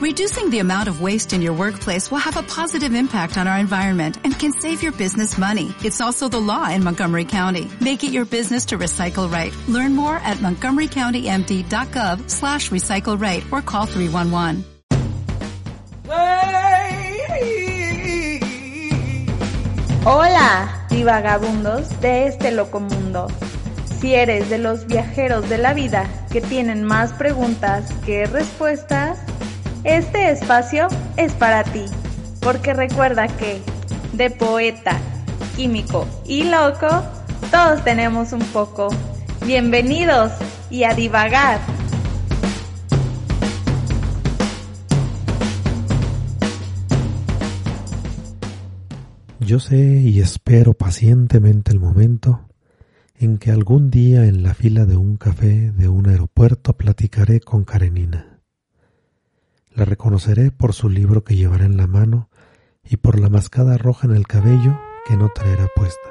Reducing the amount of waste in your workplace will have a positive impact on our environment and can save your business money. It's also the law in Montgomery County. Make it your business to recycle right. Learn more at montgomerycountymd.gov slash recycle right or call 311. Hola, divagabundos de este loco mundo. Si eres de los viajeros de la vida que tienen más preguntas que respuestas, este espacio es para ti, porque recuerda que de poeta, químico y loco, todos tenemos un poco. Bienvenidos y a divagar. Yo sé y espero pacientemente el momento en que algún día en la fila de un café de un aeropuerto platicaré con Karenina. La reconoceré por su libro que llevará en la mano y por la mascada roja en el cabello que no traerá puesta.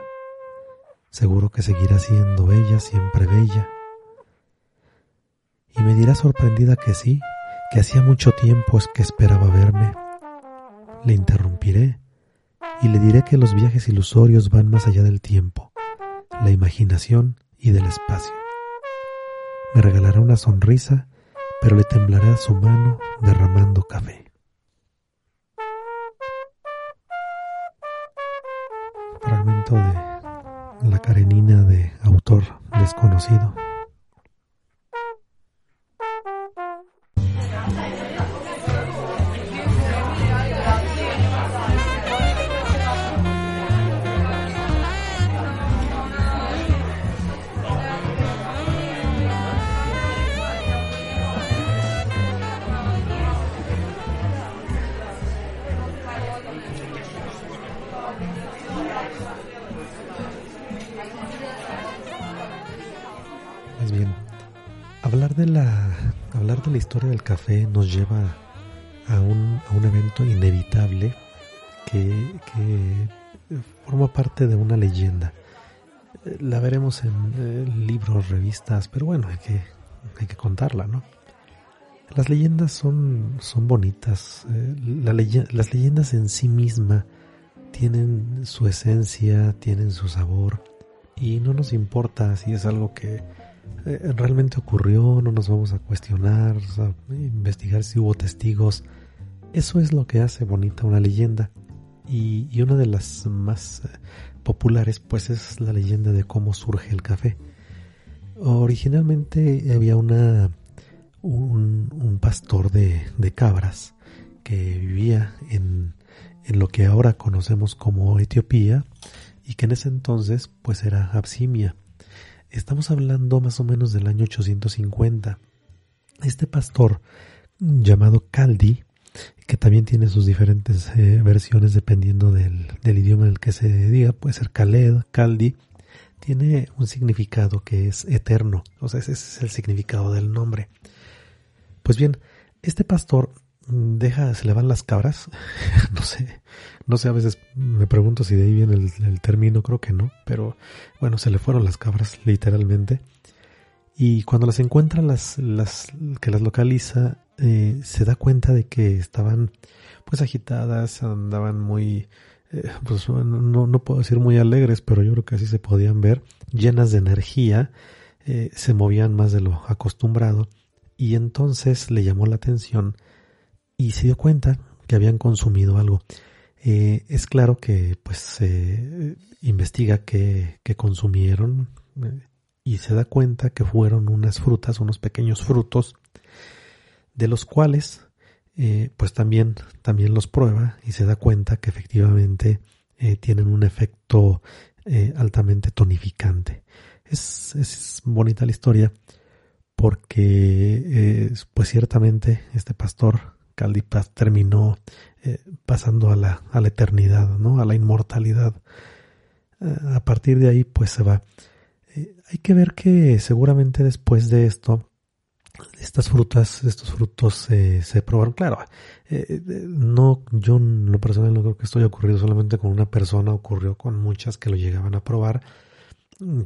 Seguro que seguirá siendo ella siempre bella. Y me dirá sorprendida que sí, que hacía mucho tiempo es que esperaba verme. Le interrumpiré y le diré que los viajes ilusorios van más allá del tiempo, la imaginación y del espacio. Me regalará una sonrisa, pero le temblará su mano derramando café. Fragmento de La Karenina de autor desconocido. Historia del café nos lleva a un, a un evento inevitable que, forma parte de una leyenda. La veremos en eh, libros, revistas, pero bueno, hay que, contarla, ¿no? Las leyendas son, bonitas. eh, las leyendas en sí misma tienen su esencia, tienen su sabor y no nos importa si es algo que eh, realmente ocurrió, no nos vamos a cuestionar, sea, investigar si hubo testigos. Eso es lo que hace bonita una leyenda. Y, una de las más eh, populares pues es la leyenda de cómo surge el café. Originalmente había una un, pastor de, de cabras que vivía en, en lo que ahora conocemos como Etiopía y que en ese entonces pues era Absimia. Estamos hablando más o menos del año 850. Este pastor llamado Caldi, que también tiene sus diferentes eh, versiones dependiendo del, idioma en el que se diga, puede ser Khaled, Caldi, tiene un significado que es eterno, o sea, ese es el significado del nombre. Pues bien, este pastor mm, deja, se le van las cabras, no sé, no sé, a veces me pregunto si de ahí viene el, término, creo que no, pero bueno, se le fueron las cabras, literalmente. Y cuando las encuentra, las, las, que las localiza, eh, se da cuenta de que estaban pues agitadas, andaban muy, eh, pues no, no puedo decir muy alegres, pero yo creo que así se podían ver, llenas de energía, eh, se movían más de lo acostumbrado y entonces le llamó la atención y se dio cuenta que habían consumido algo. Eh, es claro que pues se investiga qué que consumieron eh, y se da cuenta que fueron unas frutas, unos pequeños frutos, de los cuales eh, pues también, también los prueba y se da cuenta que efectivamente tienen un efecto altamente tonificante. Es, es bonita la historia porque pues ciertamente este pastor Caldipas terminó eh, pasando a la, a la eternidad, ¿no? a la inmortalidad. Eh, a partir de ahí pues se va. Eh, hay que ver que seguramente después de esto estas frutas, estos frutos se probaron. Claro, no, yo en lo personal no creo que esto haya ocurrido solamente con una persona, ocurrió con muchas que lo llegaban a probar.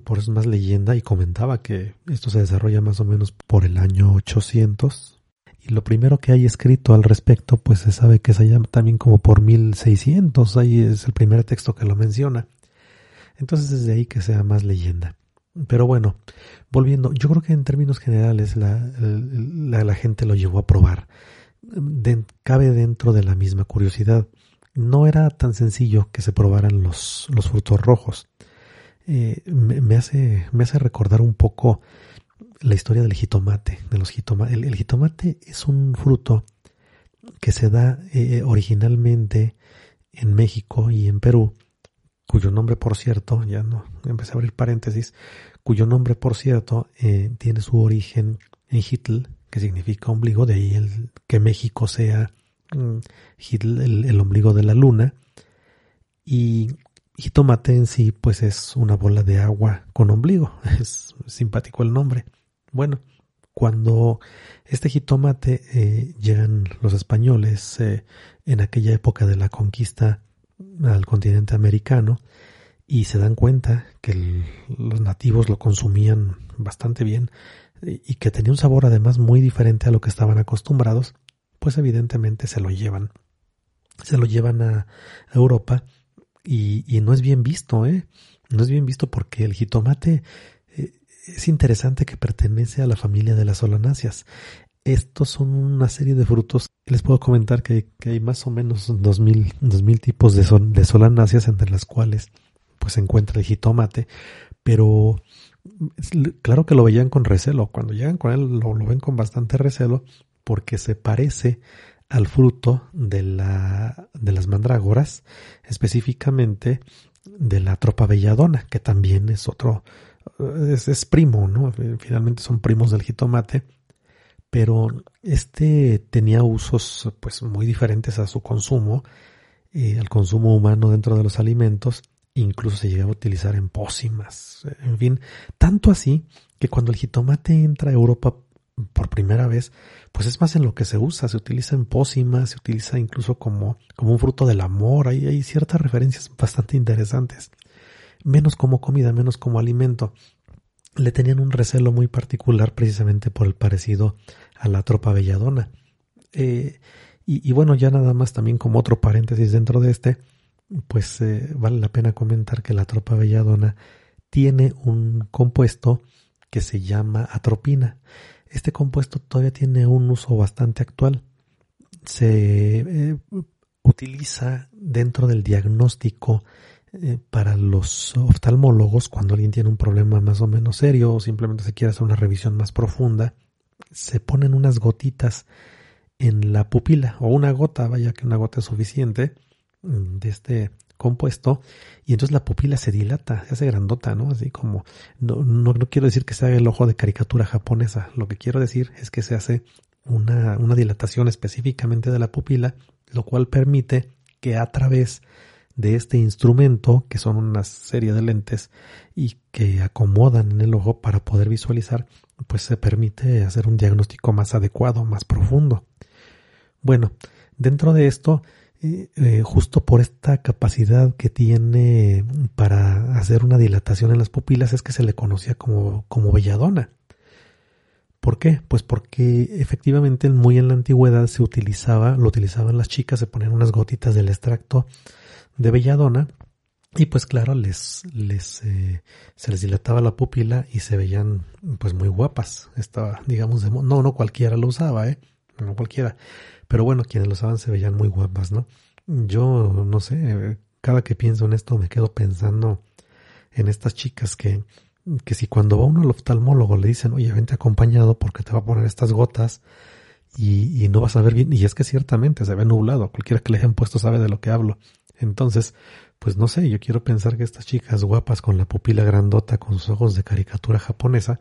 Por eso es más leyenda y comentaba que esto se desarrolla más o menos por el año 800 y lo primero que hay escrito al respecto, pues se sabe que se llama también como por 1600, ahí es el primer texto que lo menciona. Entonces es de ahí que sea más leyenda. Pero bueno, volviendo, yo creo que en términos generales la, la, gente lo llevó a probar. cabe dentro de la misma curiosidad. No era tan sencillo que se probaran los, los frutos rojos. Eh, me, hace, me hace recordar un poco la historia del jitomate, de los El, jitomate es un fruto que se da eh, originalmente en México y en Perú, cuyo nombre, por cierto, ya no empecé a abrir paréntesis, cuyo nombre, por cierto, eh, tiene su origen en Hitl, que significa ombligo, de ahí el, que México sea mm, el, ombligo de la luna. Y jitomate en sí, pues es una bola de agua con ombligo, es simpático el nombre. Bueno, cuando este jitomate eh, llegan los españoles eh, en aquella época de la conquista al continente americano y se dan cuenta que los nativos lo consumían bastante bien y que tenía un sabor además muy diferente a lo que estaban acostumbrados, pues evidentemente se lo llevan. Se lo llevan a Europa y, y no es bien visto, ¿eh? No es bien visto porque el jitomate es interesante que pertenece a la familia de las solanáceas. Estos son una serie de frutos. Les puedo comentar que, hay más o menos dos mil, tipos de, de solanáceas, entre las cuales pues se encuentra el jitomate, pero claro que lo veían con recelo. Cuando llegan con él lo, ven con bastante recelo porque se parece al fruto de, la, de las mandrágoras, específicamente de la tropa belladona, que también es otro, es, primo, ¿no? Finalmente son primos del jitomate, pero este tenía usos pues muy diferentes a su consumo, eh, al consumo humano dentro de los alimentos, incluso se llegaba a utilizar en pócimas, en fin, tanto así que cuando el jitomate entra a Europa por primera vez, pues es más en lo que se usa, se utiliza en pócimas, se utiliza incluso como, como un fruto del amor, hay, hay ciertas referencias bastante interesantes menos como comida, menos como alimento. Le tenían un recelo muy particular precisamente por el parecido a la tropa belladona. Eh, y, bueno, ya nada más también como otro paréntesis dentro de este, pues eh, vale la pena comentar que la tropa belladona tiene un compuesto que se llama atropina. Este compuesto todavía tiene un uso bastante actual. Se eh, utiliza dentro del diagnóstico eh, para los oftalmólogos, cuando alguien tiene un problema más o menos serio o simplemente se quiere hacer una revisión más profunda, se ponen unas gotitas en la pupila o una gota, vaya que una gota es suficiente mm, de este compuesto y entonces la pupila se dilata, se hace grandota, ¿no? Así como, no, no, no quiero decir que se haga el ojo de caricatura japonesa, lo que quiero decir es que se hace una, una dilatación específicamente de la pupila, lo cual permite que a través este instrumento, que son una serie de lentes y que acomodan en el ojo para poder visualizar, pues se permite hacer un diagnóstico más adecuado, más profundo. Bueno, dentro de esto, eh, eh, justo por esta capacidad que tiene para hacer una dilatación en las pupilas, es que se le conocía como, como belladona. ¿Por qué? Pues porque efectivamente muy en la antigüedad se utilizaba, lo utilizaban las chicas, se ponían unas gotitas del extracto de belladona y pues claro les les eh, se les dilataba la pupila y se veían pues muy guapas. Estaba digamos de no no cualquiera lo usaba eh no cualquiera. Pero bueno quienes lo usaban se veían muy guapas no yo no sé cada que pienso en esto me quedo pensando en estas chicas que que si cuando va uno al oftalmólogo le dicen oye vente acompañado porque te va a poner estas gotas y, y no vas a ver bien y es que ciertamente se ve nublado cualquiera que le hayan puesto sabe de lo que hablo entonces, pues no sé, yo quiero pensar que estas chicas guapas con la pupila grandota, con sus ojos de caricatura japonesa,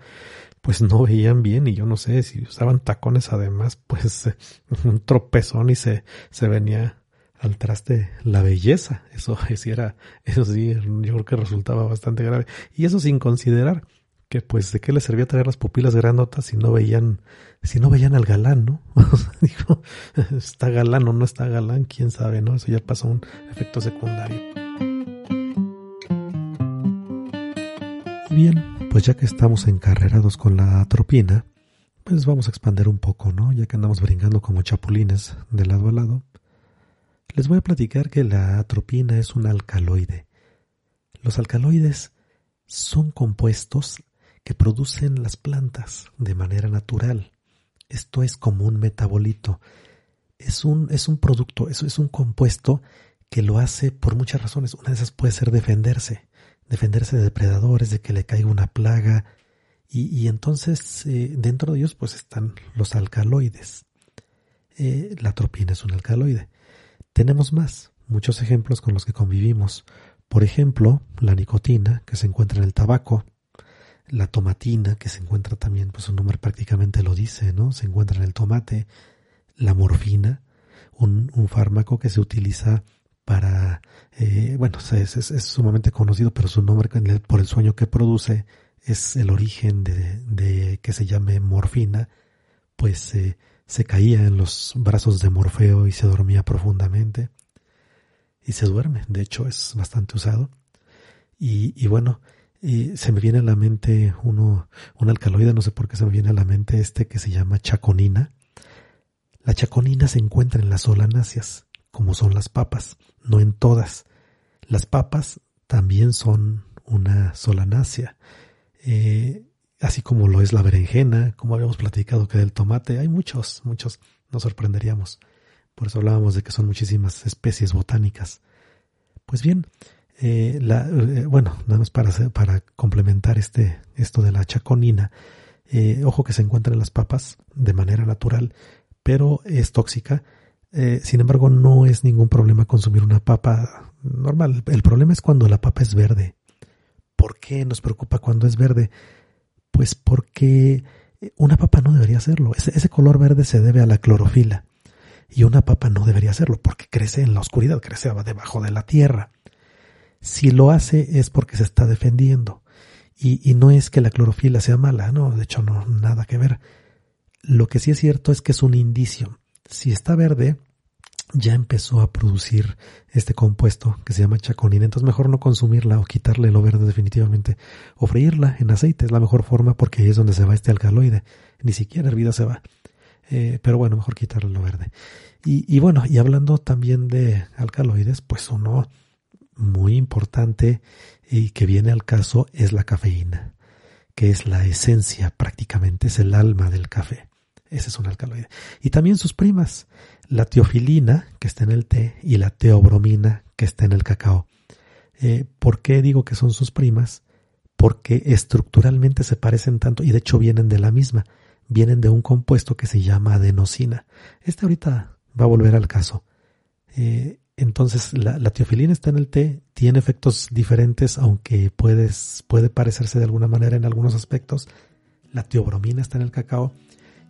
pues no veían bien y yo no sé si usaban tacones además, pues un tropezón y se, se venía al traste la belleza. Eso, sí era, eso sí, yo creo que resultaba bastante grave. Y eso sin considerar que pues de qué les servía traer las pupilas grandotas si no veían, si no veían al galán, ¿no? Digo, está galán o no está galán, quién sabe, ¿no? Eso ya pasó un efecto secundario. Bien, pues ya que estamos encarrerados con la atropina, pues vamos a expandir un poco, ¿no? Ya que andamos brincando como chapulines de lado a lado. Les voy a platicar que la atropina es un alcaloide. Los alcaloides son compuestos que producen las plantas de manera natural. Esto es como un metabolito. Es un, es un producto, eso es un compuesto que lo hace por muchas razones. Una de esas puede ser defenderse, defenderse de depredadores, de que le caiga una plaga. Y, entonces eh, dentro de ellos pues están los alcaloides. Eh, la atropina es un alcaloide. Tenemos más, muchos ejemplos con los que convivimos. Por ejemplo, la nicotina, que se encuentra en el tabaco, la tomatina, que se encuentra también, pues su nombre prácticamente lo dice, ¿no? Se encuentra en el tomate, la morfina, un, fármaco que se utiliza para, eh, bueno, es, es, sumamente conocido, pero su nombre por el sueño que produce es el origen de, de que se llame morfina, pues eh, se caía en los brazos de Morfeo y se dormía profundamente y se duerme. De hecho, es bastante usado. Y, y bueno, y se me viene a la mente uno, un alcaloide, no sé por qué se me viene a la mente este que se llama chaconina. La chaconina se encuentra en las solanáceas, como son las papas, no en todas. Las papas también son una solanácea, eh, así como lo es la berenjena, como habíamos platicado que del tomate, hay muchos, muchos, nos sorprenderíamos. Por eso hablábamos de que son muchísimas especies botánicas. Pues bien, eh, la, eh, bueno, nada más para, complementar este, esto de la chaconina, eh, ojo que se encuentra en las papas de manera natural, pero es tóxica. sin embargo, no es ningún problema consumir una papa normal. El problema es cuando la papa es verde. ¿Por qué nos preocupa cuando es verde? Pues porque una papa no debería hacerlo. ese color verde se debe a la clorofila. Y una papa no debería hacerlo porque crece en la oscuridad, crece debajo de la tierra. Si lo hace es porque se está defendiendo. Y, y, no es que la clorofila sea mala, no, de hecho no, nada que ver. Lo que sí es cierto es que es un indicio. Si está verde, ya empezó a producir este compuesto que se llama chaconina. Entonces mejor no consumirla o quitarle lo verde definitivamente. O freírla en aceite es la mejor forma porque ahí es donde se va este alcaloide. Ni siquiera hervida se va. Eh, pero bueno, mejor quitarle lo verde. Y, y, bueno, y hablando también de alcaloides, pues uno muy importante y que viene al caso es la cafeína, que es la esencia prácticamente, es el alma del café. Ese es un alcaloide. Y también sus primas, la teofilina, que está en el té, y la teobromina, que está en el cacao. Eh, ¿Por qué digo que son sus primas? Porque estructuralmente se parecen tanto y de hecho vienen de la misma vienen de un compuesto que se llama adenosina. Este ahorita va a volver al caso. Eh, entonces, la, la, teofilina está en el té, tiene efectos diferentes, aunque puedes, puede parecerse de alguna manera en algunos aspectos. La teobromina está en el cacao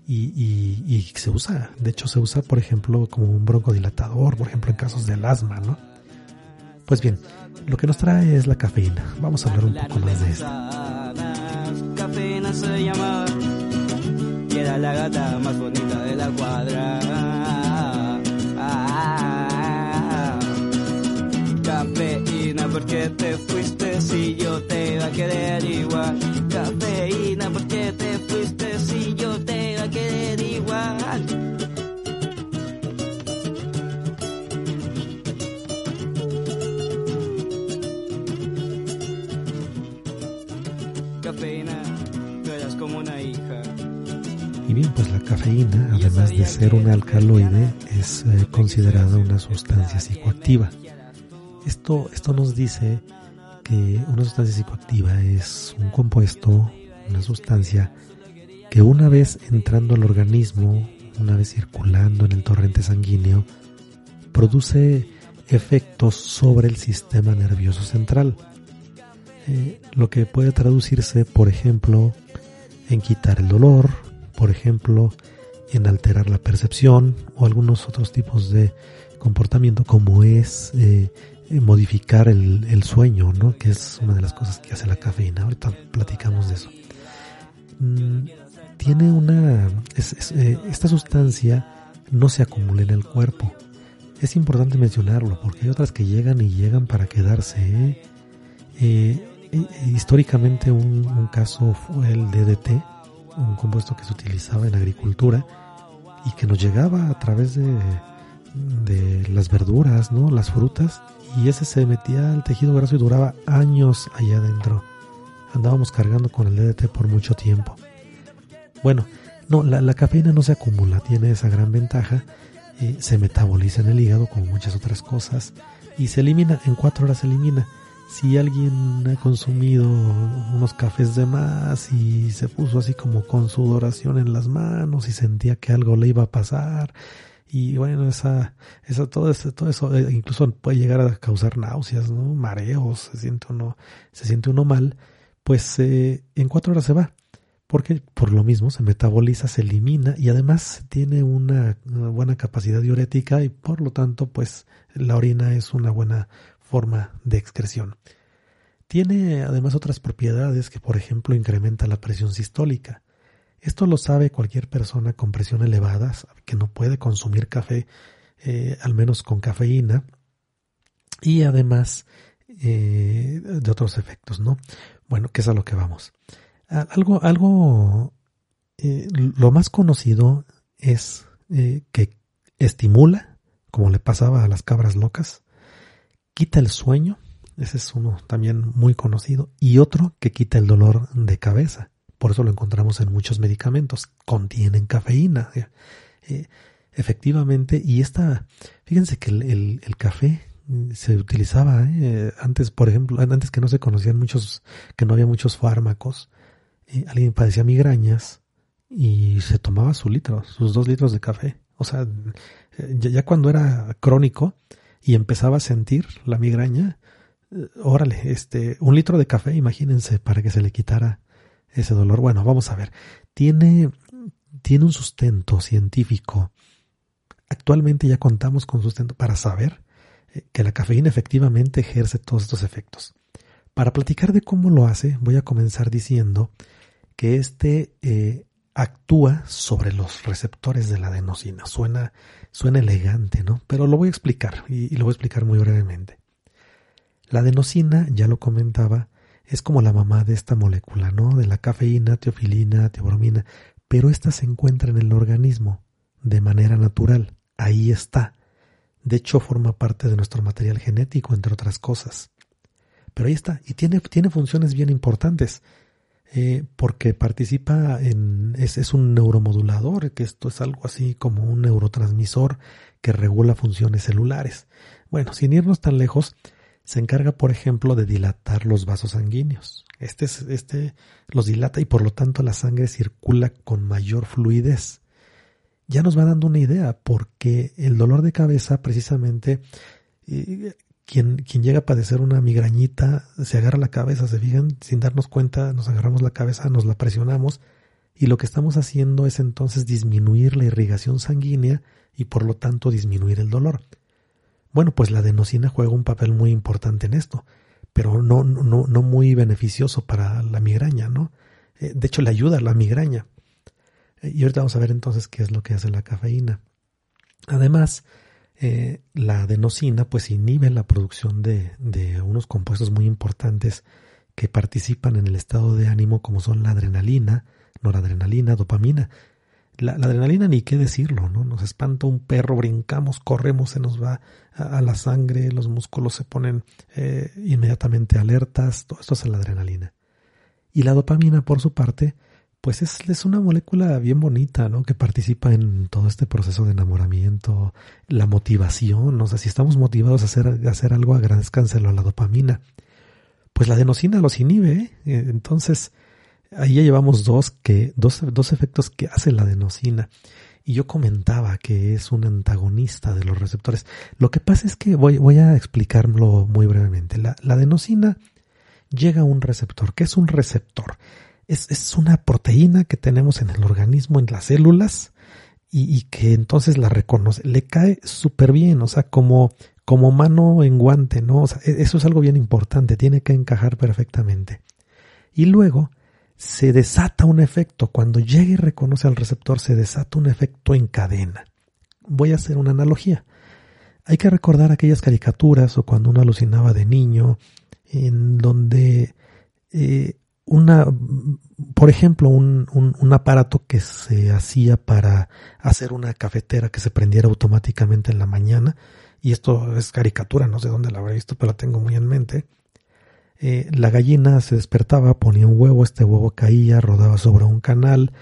y, y, se usa, de hecho se usa, por ejemplo, como un broncodilatador, por ejemplo, en casos del asma, ¿no? Pues bien, lo que nos trae es la cafeína. Vamos a hablar un poco más de esto. Cafeína se llama y era la gata más bonita de la cuadra. Porque te fuiste si yo te iba a querer igual. Cafeína, porque te fuiste si yo te iba a querer igual. Cafeína, tú eras como una hija. Y bien, pues la cafeína, además de ser un alcaloide, es eh, considerada una sustancia psicoactiva. Esto, esto nos dice que una sustancia psicoactiva es un compuesto, una sustancia que una vez entrando al organismo, una vez circulando en el torrente sanguíneo, produce efectos sobre el sistema nervioso central. Eh, lo que puede traducirse, por ejemplo, en quitar el dolor, por ejemplo, en alterar la percepción o algunos otros tipos de comportamiento como es eh, modificar el, sueño, ¿no? que es una de las cosas que hace la cafeína. Ahorita platicamos de eso. Mm, tiene una... Eh, esta sustancia no se acumula en el cuerpo. Es importante mencionarlo porque hay otras que llegan y llegan para quedarse. históricamente un, un caso fue el DDT, un compuesto que se utilizaba en agricultura y que nos llegaba a través de, de las verduras, ¿no? Las frutas y ese se metía al tejido graso y duraba años allá adentro. Andábamos cargando con el DDT por mucho tiempo. Bueno, no, la, cafeína no se acumula, tiene esa gran ventaja. Eh, se metaboliza en el hígado como muchas otras cosas y se elimina, en cuatro horas se elimina. Si alguien ha consumido unos cafés de más y se puso así como con sudoración en las manos y sentía que algo le iba a pasar y bueno, esa, esa, todo eso, todo eso eh, incluso puede llegar a causar náuseas, ¿no? Mareos, se siente uno, se siente uno mal, pues eh, en cuatro horas se va. Porque por lo mismo se metaboliza, se elimina y además tiene una, buena capacidad diurética y por lo tanto pues la orina es una buena forma de excreción. Tiene además otras propiedades que por ejemplo incrementa la presión sistólica. Esto lo sabe cualquier persona con presión elevada, que no puede consumir café, eh, al menos con cafeína, y además eh, de otros efectos, ¿no? Bueno, que es a lo que vamos. Algo, algo, eh, lo más conocido es que estimula, como le pasaba a las cabras locas, quita el sueño, ese es uno también muy conocido, y otro que quita el dolor de cabeza. Por eso lo encontramos en muchos medicamentos. Contienen cafeína. Eh, efectivamente, y esta, fíjense que el, café se utilizaba eh, antes, por ejemplo, antes que no se conocían muchos, que no había muchos fármacos. Eh, alguien padecía migrañas y se tomaba su litro, sus dos litros de café. O sea, ya, cuando era crónico y empezaba a sentir la migraña, órale, este, un litro de café, imagínense, para que se le quitara ese dolor. Bueno, vamos a ver. Tiene, tiene un sustento científico. Actualmente ya contamos con sustento para saber eh, que la cafeína efectivamente ejerce todos estos efectos. Para platicar de cómo lo hace, voy a comenzar diciendo que este eh, actúa sobre los receptores de la adenosina. Suena, suena elegante, ¿no? Pero lo voy a explicar y, y lo voy a explicar muy brevemente. La adenosina, ya lo comentaba, es como la mamá de esta molécula, ¿no? De la cafeína, teofilina, teobromina, pero esta se encuentra en el organismo de manera natural. Ahí está. De hecho, forma parte de nuestro material genético, entre otras cosas. Pero ahí está, y tiene, funciones bien importantes, eh, porque participa en, es, es un neuromodulador, que esto es algo así como un neurotransmisor que regula funciones celulares. Bueno, sin irnos tan lejos, se encarga, por ejemplo, de dilatar los vasos sanguíneos. Este, este los dilata y por lo tanto la sangre circula con mayor fluidez. Ya nos va dando una idea, porque el dolor de cabeza, precisamente, eh, quien, quien llega a padecer una migrañita, se agarra la cabeza, se fijan, sin darnos cuenta, nos agarramos la cabeza, nos la presionamos, y lo que estamos haciendo es entonces disminuir la irrigación sanguínea y por lo tanto disminuir el dolor. Bueno, pues la adenosina juega un papel muy importante en esto, pero no, no, no muy beneficioso para la migraña, ¿no? Eh, de hecho, le ayuda a la migraña. Eh, y ahorita vamos a ver entonces qué es lo que hace la cafeína. Además, eh, la adenosina pues inhibe la producción de, de unos compuestos muy importantes que participan en el estado de ánimo como son la adrenalina, noradrenalina, dopamina, la, adrenalina ni qué decirlo, ¿no? Nos espanta un perro, brincamos, corremos, se nos va a, la sangre, los músculos se ponen eh, inmediatamente alertas, todo esto es la adrenalina. Y la dopamina, por su parte, pues es, es, una molécula bien bonita, ¿no? Que participa en todo este proceso de enamoramiento, la motivación, o sea, si estamos motivados a hacer, a hacer algo, agradezcanselo a la dopamina. Pues la adenosina los inhibe, ¿eh? Entonces, ahí ya llevamos dos, que, dos, dos efectos que hace la adenosina. Y yo comentaba que es un antagonista de los receptores. Lo que pasa es que voy, voy a explicarlo muy brevemente. La, la, adenosina llega a un receptor. ¿Qué es un receptor? Es, es una proteína que tenemos en el organismo, en las células, y, y que entonces la reconoce. Le cae súper bien, o sea, como, como mano en guante, ¿no? E, eso es algo bien importante, tiene que encajar perfectamente. Y luego, se desata un efecto. Cuando llega y reconoce al receptor, se desata un efecto en cadena. Voy a hacer una analogía. Hay que recordar aquellas caricaturas o cuando uno alucinaba de niño, en donde eh, una, por ejemplo, un, un, aparato que se hacía para hacer una cafetera que se prendiera automáticamente en la mañana, y esto es caricatura, no sé dónde la habré visto, pero la tengo muy en mente. Eh, la gallina se despertaba, ponía un huevo, este huevo caía, rodaba sobre un canal,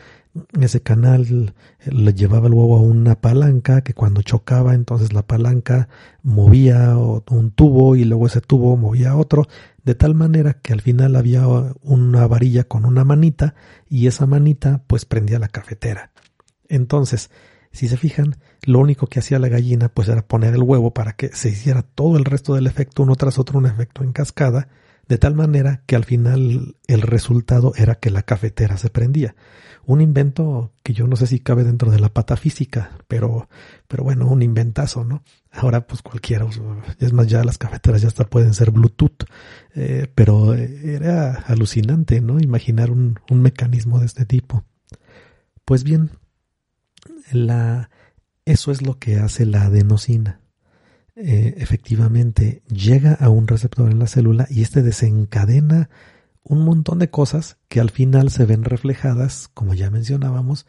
ese canal le llevaba el huevo a una palanca que cuando chocaba entonces la palanca movía un tubo y luego ese tubo movía otro de tal manera que al final había una varilla con una manita y esa manita pues prendía la cafetera. Entonces, si se fijan, lo único que hacía la gallina pues era poner el huevo para que se hiciera todo el resto del efecto uno tras otro, un efecto en cascada, de tal manera que al final el resultado era que la cafetera se prendía un invento que yo no sé si cabe dentro de la pata física, pero, pero bueno, un inventazo, ¿no? Ahora pues cualquiera, es más, ya las cafeteras ya hasta pueden ser Bluetooth, eh, pero era alucinante, ¿no? Imaginar un, un mecanismo de este tipo. Pues bien, la, eso es lo que hace la adenosina. Eh, efectivamente, llega a un receptor en la célula y este desencadena un montón de cosas que al final se ven reflejadas, como ya mencionábamos,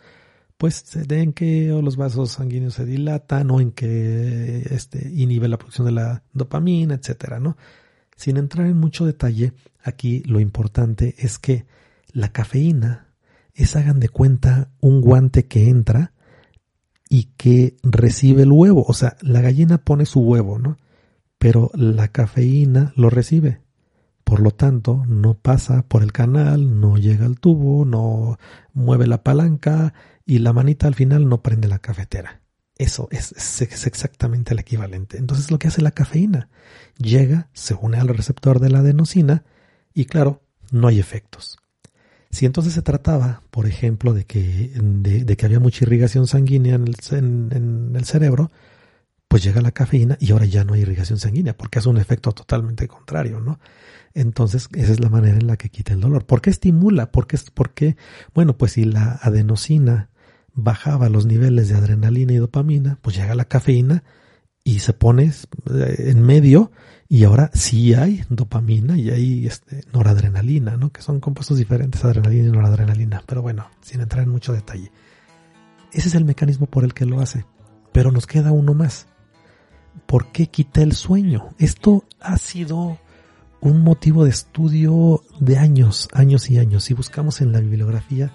pues en que los vasos sanguíneos se dilatan o en que este, inhibe la producción de la dopamina, etcétera, ¿no? Sin entrar en mucho detalle, aquí lo importante es que la cafeína es, hagan de cuenta, un guante que entra y que recibe el huevo. O sea, la gallina pone su huevo, ¿no? Pero la cafeína lo recibe. Por lo tanto, no pasa por el canal, no llega al tubo, no mueve la palanca y la manita al final no prende la cafetera. Eso es, exactamente el equivalente. Entonces lo que hace la cafeína, llega, se une al receptor de la adenosina y claro, no hay efectos. Si entonces se trataba, por ejemplo, de que, de, que había mucha irrigación sanguínea en el, en el cerebro, pues llega la cafeína y ahora ya no hay irrigación sanguínea, porque hace un efecto totalmente contrario, ¿no? Entonces, esa es la manera en la que quita el dolor. ¿Por qué estimula? ¿Por qué? Bueno, pues si la adenosina bajaba los niveles de adrenalina y dopamina, pues llega la cafeína y se pone eh, en medio y ahora sí hay dopamina y hay este, noradrenalina, ¿no? Que son compuestos diferentes, adrenalina y noradrenalina. Pero bueno, sin entrar en mucho detalle. Ese es el mecanismo por el que lo hace. Pero nos queda uno más. ¿Por qué quita el sueño? Esto ha sido un motivo de estudio de años, años y años. Si buscamos en la bibliografía,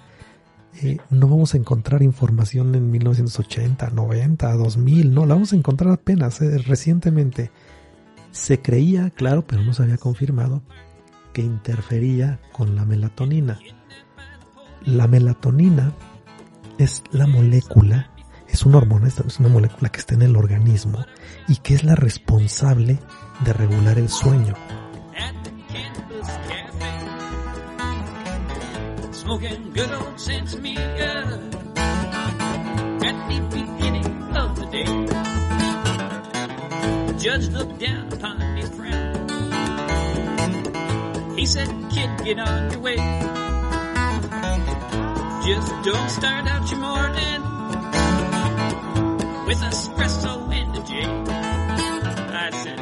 eh, no vamos a encontrar información en 1980, 90, 2000, no, la vamos a encontrar apenas eh, recientemente. Se creía, claro, pero no se había confirmado, que interfería con la melatonina. La melatonina es la molécula, es una hormona, es una molécula que está en el organismo y que es la responsable de regular el sueño. Said, kid, get on your way. Just don't start out your morning with espresso and a J. I said,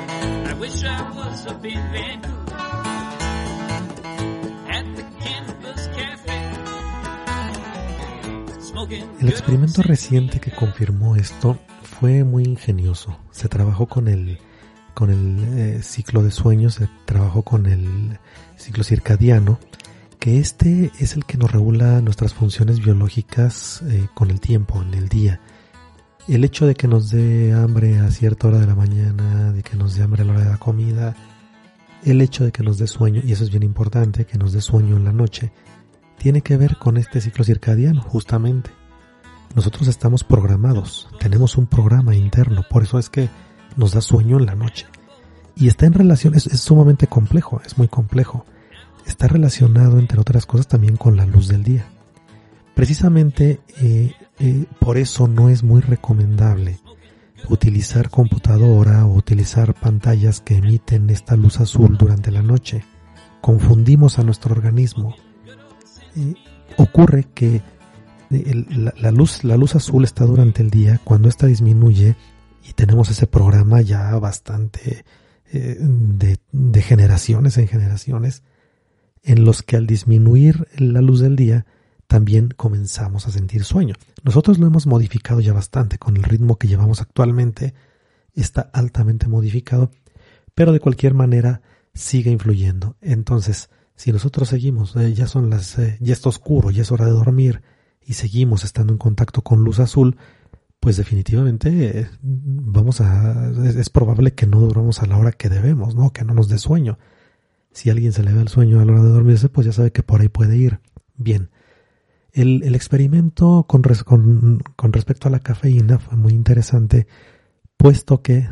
I wish I was up in Vancouver. El experimento reciente que confirmó esto fue muy ingenioso. Se trabajó con el, con el eh, ciclo de sueños, se trabajó con el ciclo circadiano, que este es el que nos regula nuestras funciones biológicas eh, con el tiempo, en el día. El hecho de que nos dé hambre a cierta hora de la mañana, de que nos dé hambre a la hora de la comida, el hecho de que nos dé sueño, y eso es bien importante, que nos dé sueño en la noche, tiene que ver con este ciclo circadiano, justamente. Nosotros estamos programados, tenemos un programa interno, por eso es que nos da sueño en la noche. Y está en relación, es, sumamente complejo, es muy complejo. Está relacionado, entre otras cosas, también con la luz del día. Precisamente eh, eh, por eso no es muy recomendable utilizar computadora o utilizar pantallas que emiten esta luz azul durante la noche. Confundimos a nuestro organismo ocurre que eh, la, luz, la luz azul está durante el día, cuando esta disminuye y tenemos ese programa ya bastante eh, de, generaciones en generaciones, en los que al disminuir la luz del día también comenzamos a sentir sueño. Nosotros lo hemos modificado ya bastante con el ritmo que llevamos actualmente, está altamente modificado, pero de cualquier manera sigue influyendo. Entonces, si nosotros seguimos, eh, ya son las, eh, ya está oscuro, ya es hora de dormir y seguimos estando en contacto con luz azul, pues definitivamente eh, vamos a, es, probable que no durmamos a la hora que debemos, ¿no? Que no nos dé sueño. Si alguien se le da el sueño a la hora de dormirse, pues ya sabe que por ahí puede ir. Bien. El, el experimento con, con, con, respecto a la cafeína fue muy interesante, puesto que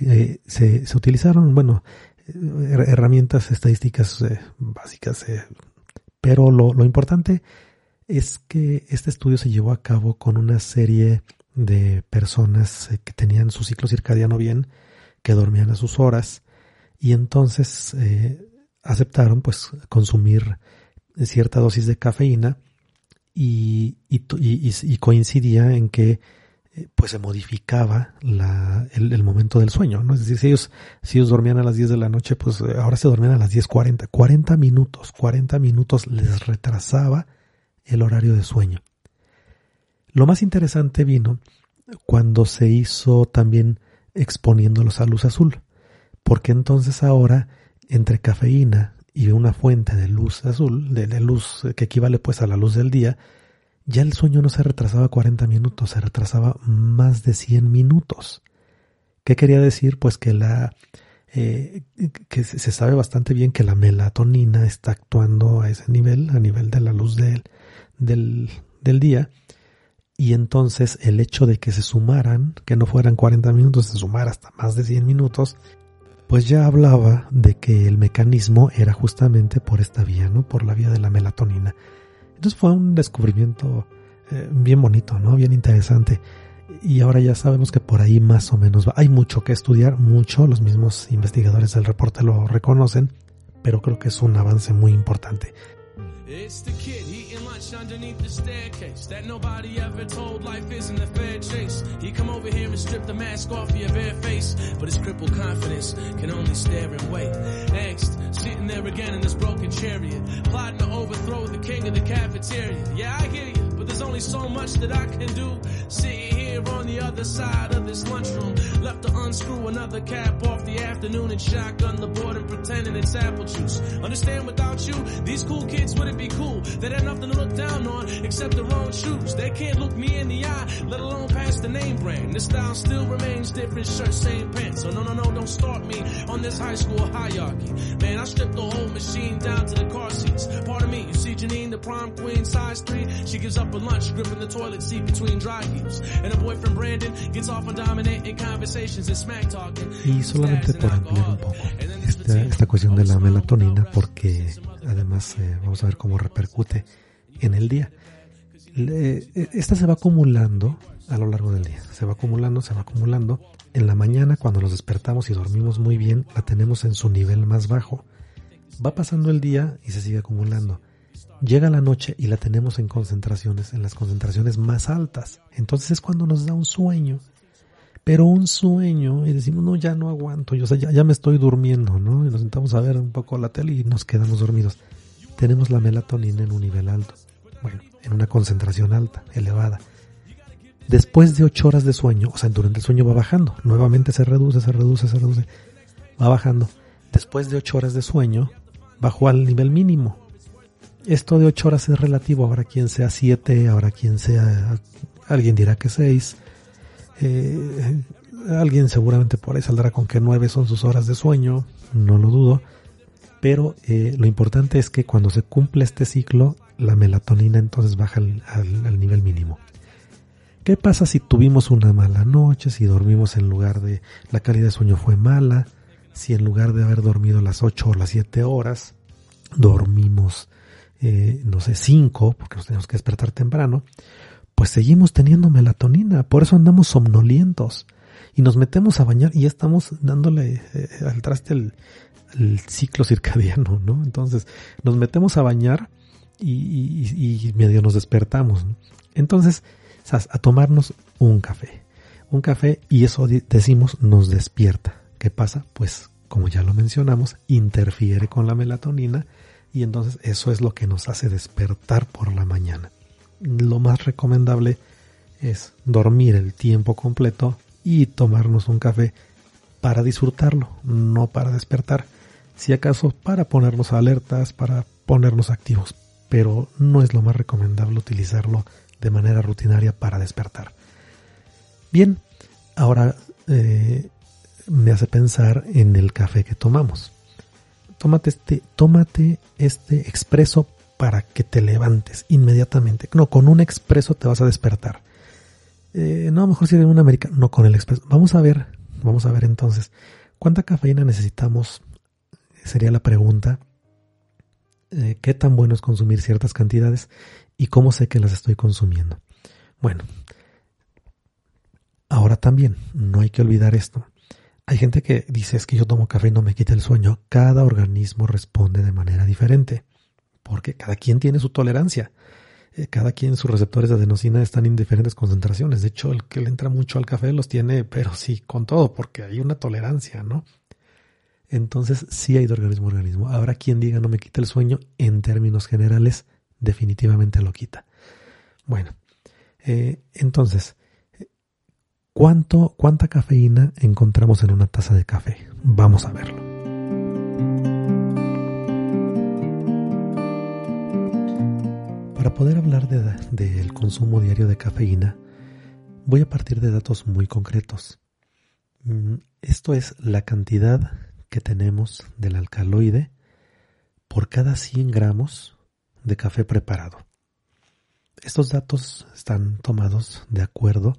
eh, se, se, utilizaron, bueno, herramientas estadísticas eh, básicas, pero lo, lo importante es que este estudio se llevó a cabo con una serie de personas eh, que tenían su ciclo circadiano bien, que dormían a sus horas y entonces eh, aceptaron pues consumir cierta dosis de cafeína y, y, coincidía en que eh, pues se modificaba la, el, momento del sueño, ¿no? Es decir, si ellos, si ellos dormían a las 10 de la noche, pues ahora se dormían a las 10.40, 40 minutos, 40 minutos les retrasaba el horario de sueño. Lo más interesante vino cuando se hizo también exponiéndolos a luz azul, porque entonces ahora entre cafeína y una fuente de luz azul, de, luz que equivale pues a la luz del día, ya el sueño no se retrasaba 40 minutos, se retrasaba más de 100 minutos. ¿Qué quería decir? Pues que la eh, que se sabe bastante bien que la melatonina está actuando a ese nivel, a nivel de la luz del, del, del día, y entonces el hecho de que se sumaran, que no fueran 40 minutos, se sumara hasta más de 100 minutos, pues ya hablaba de que el mecanismo era justamente por esta vía, ¿no? Por la vía de la melatonina. Entonces fue un descubrimiento eh, bien bonito, ¿no? Bien interesante. Y ahora ya sabemos que por ahí más o menos va. Hay mucho que estudiar, mucho. Los mismos investigadores del reporte lo reconocen, pero creo que es un avance muy importante. Underneath the staircase that nobody ever told life isn't a fair chase. He come over here and strip the mask off your bare face, but his crippled confidence can only stare and wait. Angst, sitting there again in this broken chariot, plotting to overthrow the king of the cafeteria. Yeah, I hear you, but there's only so much that I can do. Sitting here on the other side of this lunchroom, left to unscrew another cap off the afternoon and shotgun the board and pretending it's apple juice. Understand without you, these cool kids wouldn't be cool. They had nothing to look down on except their own shoes. They can't look me in the eye, let alone pass the name brand. The style still remains different shirt, same pants. So no, no, no, don't start me on this high school hierarchy. Man, I stripped the whole machine down to the car seats. Pardon me, you see Janine, the prom queen, size three. She gives up a lunch, gripping the toilet seat between dry heaves. And her boyfriend Brandon gets off on dominating conversations and smack talking. Y solamente por ampliar un poco esta, esta cuestión de la melatonina, porque además eh, vamos a ver cómo repercute en el día. E, esta se va acumulando a lo largo del día, se va acumulando, se va acumulando. En la mañana, cuando nos despertamos y dormimos muy bien, la tenemos en su nivel más bajo. Va pasando el día y se sigue acumulando. Llega la noche y la tenemos en concentraciones, en las concentraciones más altas. Entonces es cuando nos da un sueño. Pero un sueño y decimos, no, ya no aguanto, yo, ya, ya me estoy durmiendo, ¿no? Y nos sentamos a ver un poco la tele y nos quedamos dormidos. Tenemos la melatonina en un nivel alto bueno, en una concentración alta, elevada. Después de ocho horas de sueño, o sea, durante el sueño va bajando, nuevamente se reduce, se reduce, se reduce, va bajando. Después de ocho horas de sueño, bajó al nivel mínimo. Esto de ocho horas es relativo, ahora quien sea siete, ahora quien sea, alguien dirá que seis, eh, alguien seguramente por ahí saldrá con que nueve son sus horas de sueño, no lo dudo, pero eh, lo importante es que cuando se cumple este ciclo, la melatonina entonces baja al, nivel mínimo. ¿Qué pasa si tuvimos una mala noche, si dormimos en lugar de la calidad de sueño fue mala, si en lugar de haber dormido las 8 o las 7 horas, dormimos, eh, no sé, 5, porque nos tenemos que despertar temprano, pues seguimos teniendo melatonina, por eso andamos somnolientos y nos metemos a bañar y ya estamos dándole eh, al traste el, el, ciclo circadiano, ¿no? Entonces nos metemos a bañar y, medio nos despertamos. Entonces, a tomarnos un café. Un café y eso decimos nos despierta. ¿Qué pasa? Pues como ya lo mencionamos, interfiere con la melatonina, y entonces eso es lo que nos hace despertar por la mañana. Lo más recomendable es dormir el tiempo completo y tomarnos un café para disfrutarlo, no para despertar. Si acaso para ponernos alertas, para ponernos activos, pero no es lo más recomendable utilizarlo de manera rutinaria para despertar. Bien, ahora eh, me hace pensar en el café que tomamos. Tómate este, tómate este expreso para que te levantes inmediatamente. No, con un expreso te vas a despertar. Eh, no, mejor si de un americano. No, con el expreso. Vamos a ver, vamos a ver entonces. ¿Cuánta cafeína necesitamos? Sería la pregunta. Eh, ¿Qué tan bueno es consumir ciertas cantidades? ¿Y cómo sé que las estoy consumiendo? Bueno, ahora también, no hay que olvidar esto. Hay gente que dice es que yo tomo café y no me quita el sueño. Cada organismo responde de manera diferente, porque cada quien tiene su tolerancia. Eh, cada quien sus receptores de adenosina están en diferentes concentraciones. De hecho, el que le entra mucho al café los tiene, pero sí, con todo, porque hay una tolerancia, ¿no? Entonces, sí hay de organismo a organismo. Ahora, quien diga no me quita el sueño, en términos generales, definitivamente lo quita. Bueno, eh, entonces, ¿Cuánto, ¿Cuánta cafeína encontramos en una taza de café? Vamos a verlo. Para poder hablar del consumo diario de cafeína, voy a partir de datos muy concretos. Mm, esto es la cantidad que tenemos del alcaloide por cada 100 gramos de café preparado. Estos datos están tomados de acuerdo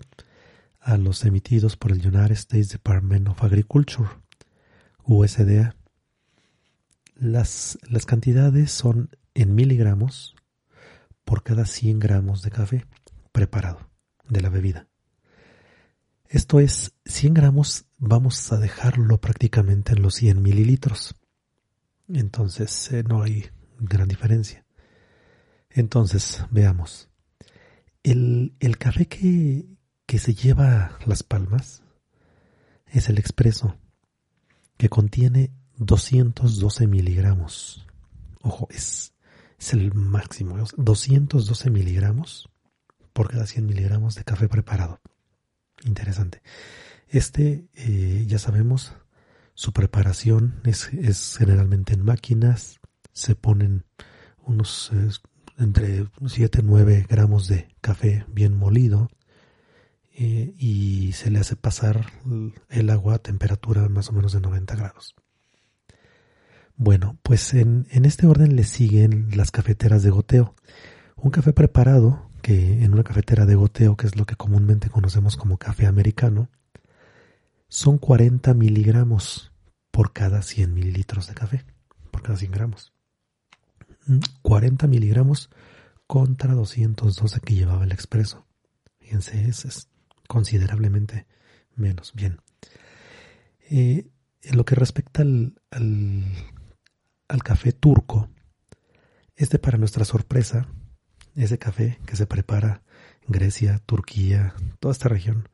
a los emitidos por el United States Department of Agriculture, USDA. Las, las cantidades son en miligramos por cada 100 gramos de café preparado de la bebida. Esto es, 100 gramos vamos a dejarlo prácticamente en los 100 mililitros. Entonces eh, no hay gran diferencia. Entonces, veamos. El, el café que, que se lleva las palmas es el expreso, que contiene 212 miligramos. Ojo, es, es el máximo, 212 miligramos por cada 100 miligramos de café preparado. Interesante. Este, eh, ya sabemos, su preparación es, es, generalmente en máquinas, se ponen unos eh, entre 7 y 9 gramos de café bien molido, eh, y se le hace pasar el agua a temperatura más o menos de 90 grados. Bueno, pues en, en este orden le siguen las cafeteras de goteo. Un café preparado, que en una cafetera de goteo, que es lo que comúnmente conocemos como café americano, son 40 miligramos por cada 100 mililitros de café, por cada 100 gramos. 40 mm, miligramos contra 212 que llevaba el expreso. Fíjense, es, considerablemente menos. Bien. Eh, en lo que respecta al, al, café turco, este para nuestra sorpresa, ese café que se prepara Grecia, Turquía, toda esta región,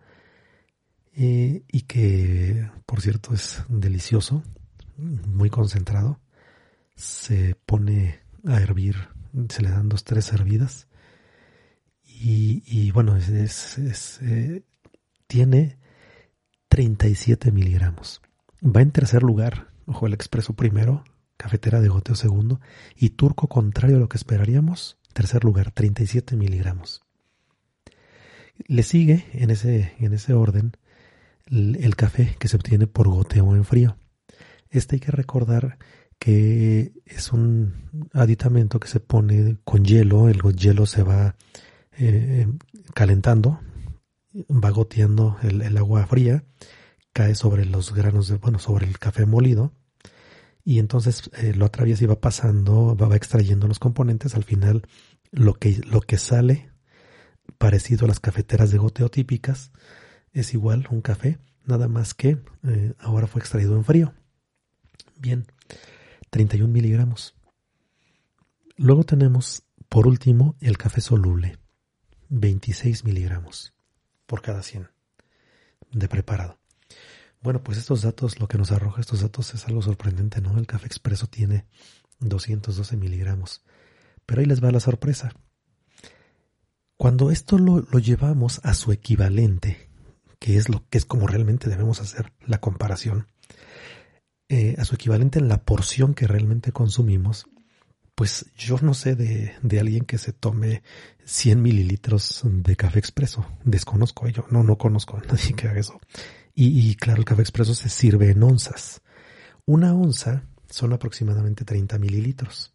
eh, y que por cierto es delicioso, muy concentrado, se pone a hervir, se le dan dos, tres hervidas y, bueno, es, eh, tiene 37 miligramos. Va en tercer lugar, ojo, el expreso primero, cafetera de goteo segundo, y turco contrario a lo que esperaríamos, tercer lugar, 37 miligramos. Le sigue en ese, en ese orden el café que se obtiene por goteo en frío. Este hay que recordar que es un aditamento que se pone con hielo, el hielo se va eh, calentando, va goteando el, agua fría, cae sobre los granos de, bueno, sobre el café molido, y entonces eh, lo atraviesa y va pasando, va, extrayendo los componentes. Al final, lo que, lo que sale, parecido a las cafeteras de goteo típicas, es igual un café, nada más que eh, ahora fue extraído en frío. Bien, 31 miligramos. Luego tenemos, por último, el café soluble. 26 miligramos por cada 100 de preparado. Bueno, pues estos datos, lo que nos arroja estos datos es algo sorprendente, ¿no? El café expreso tiene 212 miligramos. Pero ahí les va la sorpresa. Cuando esto lo, lo, llevamos a su equivalente, que es lo que es como realmente debemos hacer la comparación, eh, a su equivalente en la porción que realmente consumimos, pues yo no sé de, alguien que se tome 100 mililitros de café expreso. Desconozco ello. No, no conozco a nadie que haga eso. Y, y, claro, el café expreso se sirve en onzas. Una onza son aproximadamente 30 mililitros.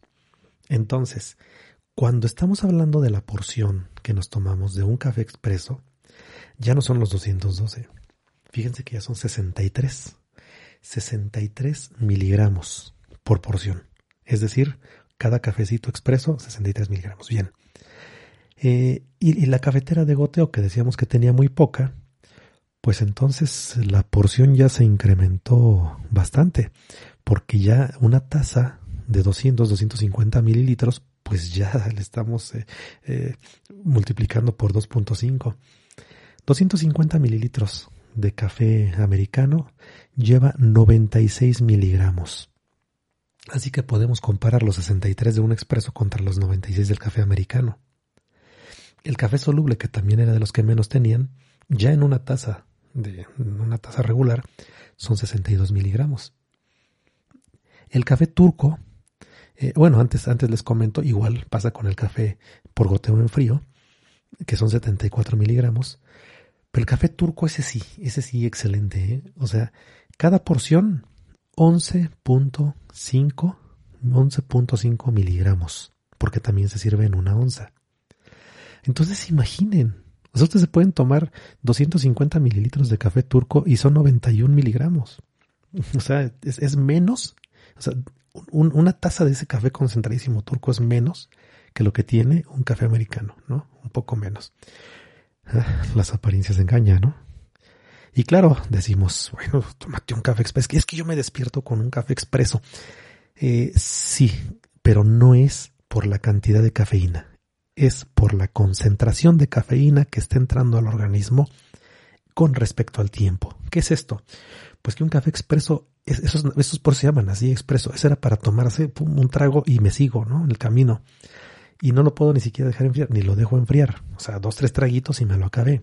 Entonces, cuando estamos hablando de la porción que nos tomamos de un café expreso, ya no son los 212. Fíjense que ya son 63. 63 miligramos por porción. Es decir, cada cafecito expreso, 63 miligramos. Bien. Eh, y, la cafetera de goteo que decíamos que tenía muy poca, pues entonces la porción ya se incrementó bastante, porque ya una taza de 200, 250 mililitros, pues ya le estamos eh, eh, multiplicando por 2.5. 250 mililitros de café americano lleva 96 miligramos. Así que podemos comparar los 63 de un expreso contra los 96 del café americano. El café soluble, que también era de los que menos tenían, ya en una taza de una taza regular son 62 miligramos. El café turco, eh, bueno, antes, antes les comento, igual pasa con el café por goteo en frío, que son 74 miligramos. Pero el café turco, ese sí, ese sí, excelente. ¿eh? O sea, cada porción 11.5 11.5 miligramos, porque también se sirve en una onza. Entonces imaginen, ustedes se pueden tomar 250 mililitros de café turco y son 91 miligramos. O sea, es, menos, o sea, un, una taza de ese café concentradísimo turco es menos que lo que tiene un café americano, ¿no? Un poco menos. Ah, las apariencias engañan, ¿no? Y claro, decimos, bueno, tómate un café expreso. Es que yo me despierto con un café expreso. Eh, sí, pero no es por la cantidad de cafeína. Es por la concentración de cafeína que está entrando al organismo con respecto al tiempo. ¿Qué es esto? Pues que un café expreso, esos, esos por se llaman así expreso. Eso era para tomarse un trago y me sigo, ¿no? En el camino y no lo puedo ni siquiera dejar enfriar, ni lo dejo enfriar. O sea, dos, tres traguitos y me lo acabé.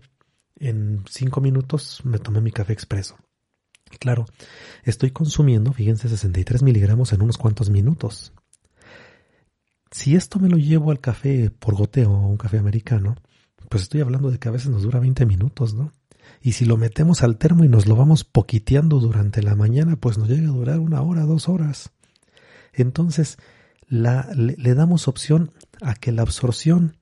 En cinco minutos me tomé mi café expreso. Claro, estoy consumiendo, fíjense, 63 miligramos en unos cuantos minutos. Si esto me lo llevo al café por goteo o un café americano, pues estoy hablando de que a veces nos dura 20 minutos, ¿no? Y si lo metemos al termo y nos lo vamos poquiteando durante la mañana, pues nos llega a durar una hora, dos horas. Entonces, le damos opción a que la absorción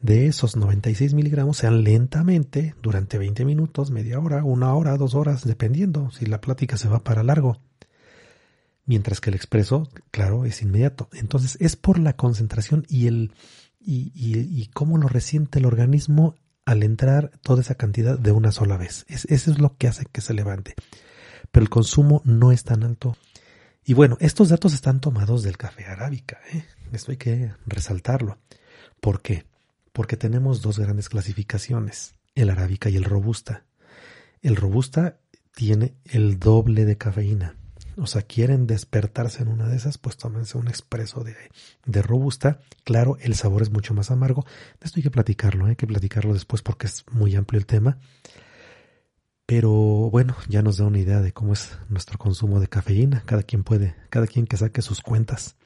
de esos 96 miligramos sean lentamente durante 20 minutos, media hora, una hora, dos horas, dependiendo si la plática se va para largo. Mientras que el expreso, claro, es inmediato. Entonces es por la concentración y el y, y, cómo lo resiente el organismo al entrar toda esa cantidad de una sola vez. Es, eso es lo que hace que se levante. Pero el consumo no es tan alto. Y bueno, estos datos están tomados del café arábica. ¿eh? Esto hay que resaltarlo. ¿Por qué? Porque tenemos dos grandes clasificaciones, el arábica y el robusta. El robusta tiene el doble de cafeína. O sea, quieren despertarse en una de esas, pues tómense un expreso de, de robusta. Claro, el sabor es mucho más amargo. Esto hay que platicarlo, hay que platicarlo después porque es muy amplio el tema. Pero bueno, ya nos da una idea de cómo es nuestro consumo de cafeína. Cada quien puede, cada quien que saque sus cuentas.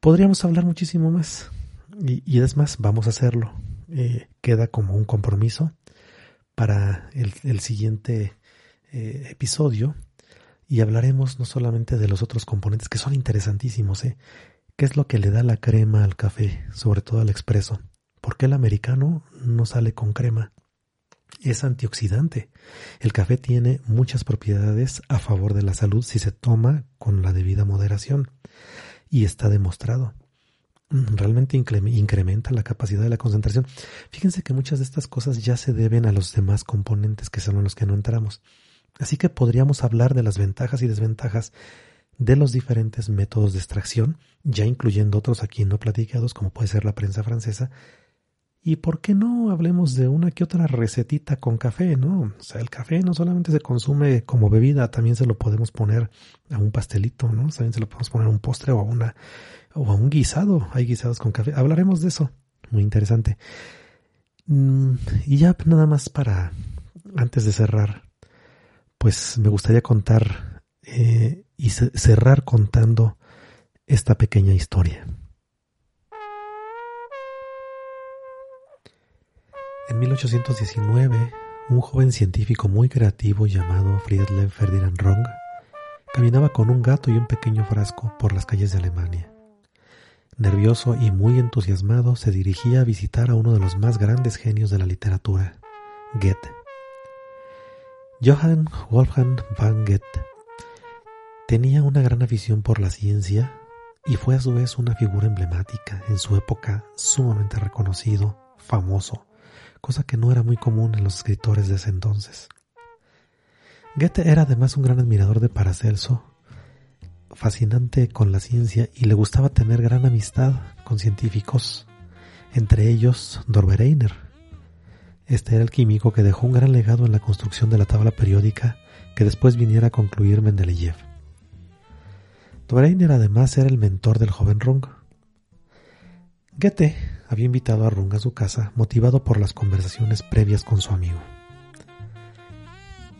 Podríamos hablar muchísimo más. Y, y es más, vamos a hacerlo. Eh, queda como un compromiso para el, el siguiente eh, episodio. Y hablaremos no solamente de los otros componentes que son interesantísimos, ¿eh? ¿Qué es lo que le da la crema al café, sobre todo al expreso? ¿Por qué el americano no sale con crema? Es antioxidante. El café tiene muchas propiedades a favor de la salud si se toma con la debida moderación y está demostrado. Mm, realmente incrementa la capacidad de la concentración. Fíjense que muchas de estas cosas ya se deben a los demás componentes que son los que no entramos. Así que podríamos hablar de las ventajas y desventajas de los diferentes métodos de extracción, ya incluyendo otros aquí no platicados, como puede ser la prensa francesa, Y por qué no hablemos de una que otra recetita con café, ¿no? O sea, el café no solamente se consume como bebida, también se lo podemos poner a un pastelito, ¿no? También se lo podemos poner a un postre o a una o a un guisado. Hay guisados con café. Hablaremos de eso. Muy interesante. Mm, y ya nada más para antes de cerrar, pues me gustaría contar eh, y cerrar contando esta pequeña historia. En 1819, un joven científico muy creativo llamado Friedrich Ferdinand Rong caminaba con un gato y un pequeño frasco por las calles de Alemania. Nervioso y muy entusiasmado, se dirigía a visitar a uno de los más grandes genios de la literatura, Goethe. Johann Wolfgang van Goethe tenía una gran afición por la ciencia y fue a su vez una figura emblemática en su época sumamente reconocido, famoso, cosa que no era muy común en los escritores de ese entonces. Goethe era además un gran admirador de Paracelso, fascinante con la ciencia y le gustaba tener gran amistad con científicos, entre ellos Dorbereiner. Este era el químico que dejó un gran legado en la construcción de la tabla periódica que después viniera a concluir Mendeleev. Dorbereiner además era el mentor del joven Rung. Goethe había invitado a Rung a su casa, motivado por las conversaciones previas con su amigo.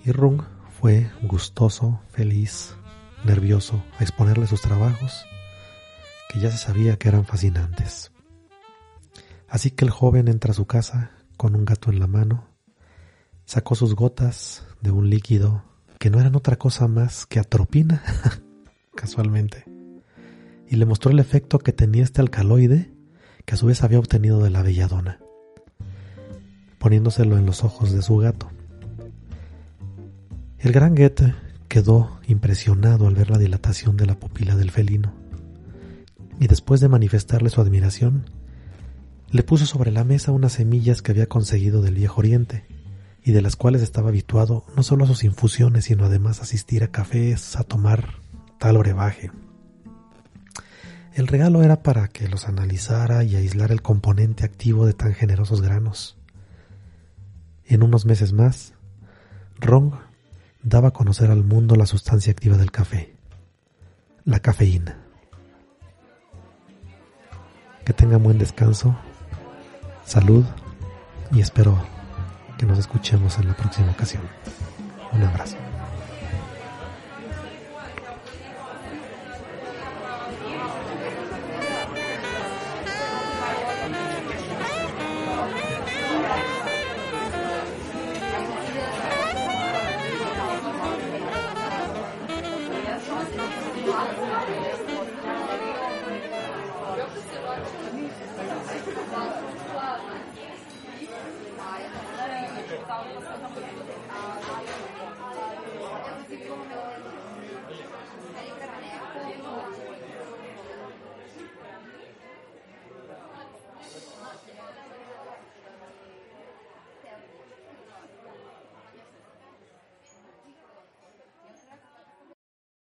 Y Rung fue gustoso, feliz, nervioso a exponerle sus trabajos, que ya se sabía que eran fascinantes. Así que el joven entra a su casa con un gato en la mano, sacó sus gotas de un líquido que no eran otra cosa más que atropina, casualmente, y le mostró el efecto que tenía este alcaloide que a su vez había obtenido de la belladona, poniéndoselo en los ojos de su gato. El gran Goethe quedó impresionado al ver la dilatación de la pupila del felino, y después de manifestarle su admiración, le puso sobre la mesa unas semillas que había conseguido del viejo oriente, y de las cuales estaba habituado no solo a sus infusiones, sino además a asistir a cafés, a tomar tal brebaje. El regalo era para que los analizara y aislara el componente activo de tan generosos granos. En unos meses más, Rong daba a conocer al mundo la sustancia activa del café, la cafeína. Que tengan buen descanso, salud y espero que nos escuchemos en la próxima ocasión. Un abrazo.